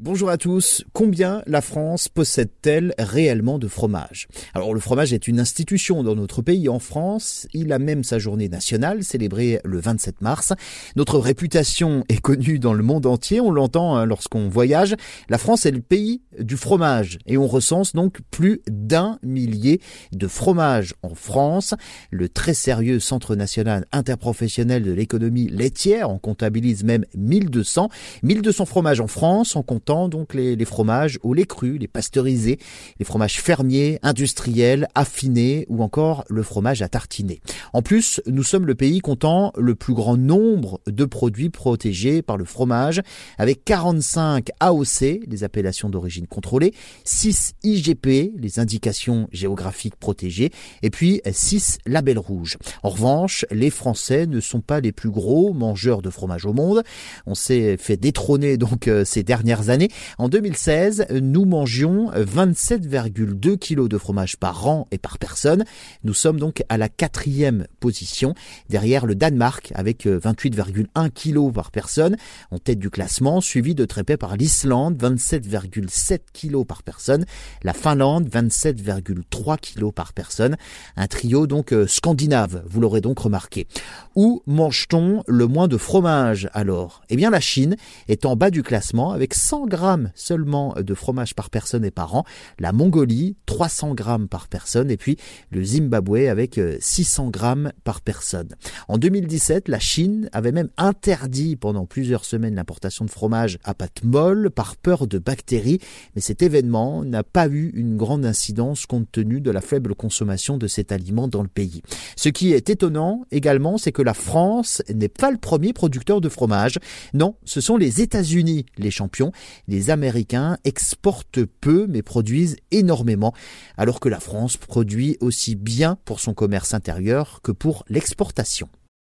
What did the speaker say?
Bonjour à tous. Combien la France possède-t-elle réellement de fromage? Alors le fromage est une institution dans notre pays. En France, il a même sa journée nationale célébrée le 27 mars. Notre réputation est connue dans le monde entier. On l'entend hein, lorsqu'on voyage. La France est le pays du fromage et on recense donc plus d'un millier de fromages en France. Le très sérieux Centre national interprofessionnel de l'économie laitière en comptabilise même 1200. 1200 fromages en France en donc les, fromages au lait cru, les pasteurisés, les fromages fermiers, industriels, affinés ou encore le fromage à tartiner. En plus, nous sommes le pays comptant le plus grand nombre de produits protégés par le fromage avec 45 AOC, les appellations d'origine contrôlée, 6 IGP, les indications géographiques protégées, et puis 6 labels rouges. En revanche, les Français ne sont pas les plus gros mangeurs de fromage au monde. On s'est fait détrôner donc euh, ces dernières années en 2016, nous mangions 27,2 kg de fromage par an et par personne. Nous sommes donc à la quatrième position, derrière le Danemark avec 28,1 kg par personne en tête du classement, suivi de très près par l'Islande, 27,7 kg par personne, la Finlande, 27,3 kg par personne. Un trio donc euh, scandinave, vous l'aurez donc remarqué. Où mange-t-on le moins de fromage alors? Eh bien la Chine est en bas du classement avec 100 grammes seulement de fromage par personne et par an, la Mongolie 300 grammes par personne et puis le Zimbabwe avec 600 euh, grammes par personne. En 2017, la Chine avait même interdit pendant plusieurs semaines l'importation de fromage à pâte molle par peur de bactéries, mais cet événement n'a pas eu une grande incidence compte tenu de la faible consommation de cet aliment dans le pays. Ce qui est étonnant également, c'est que la France n'est pas le premier producteur de fromage. Non, ce sont les États-Unis les champions les Américains exportent peu mais produisent énormément, alors que la France produit aussi bien pour son commerce intérieur que pour l'exportation.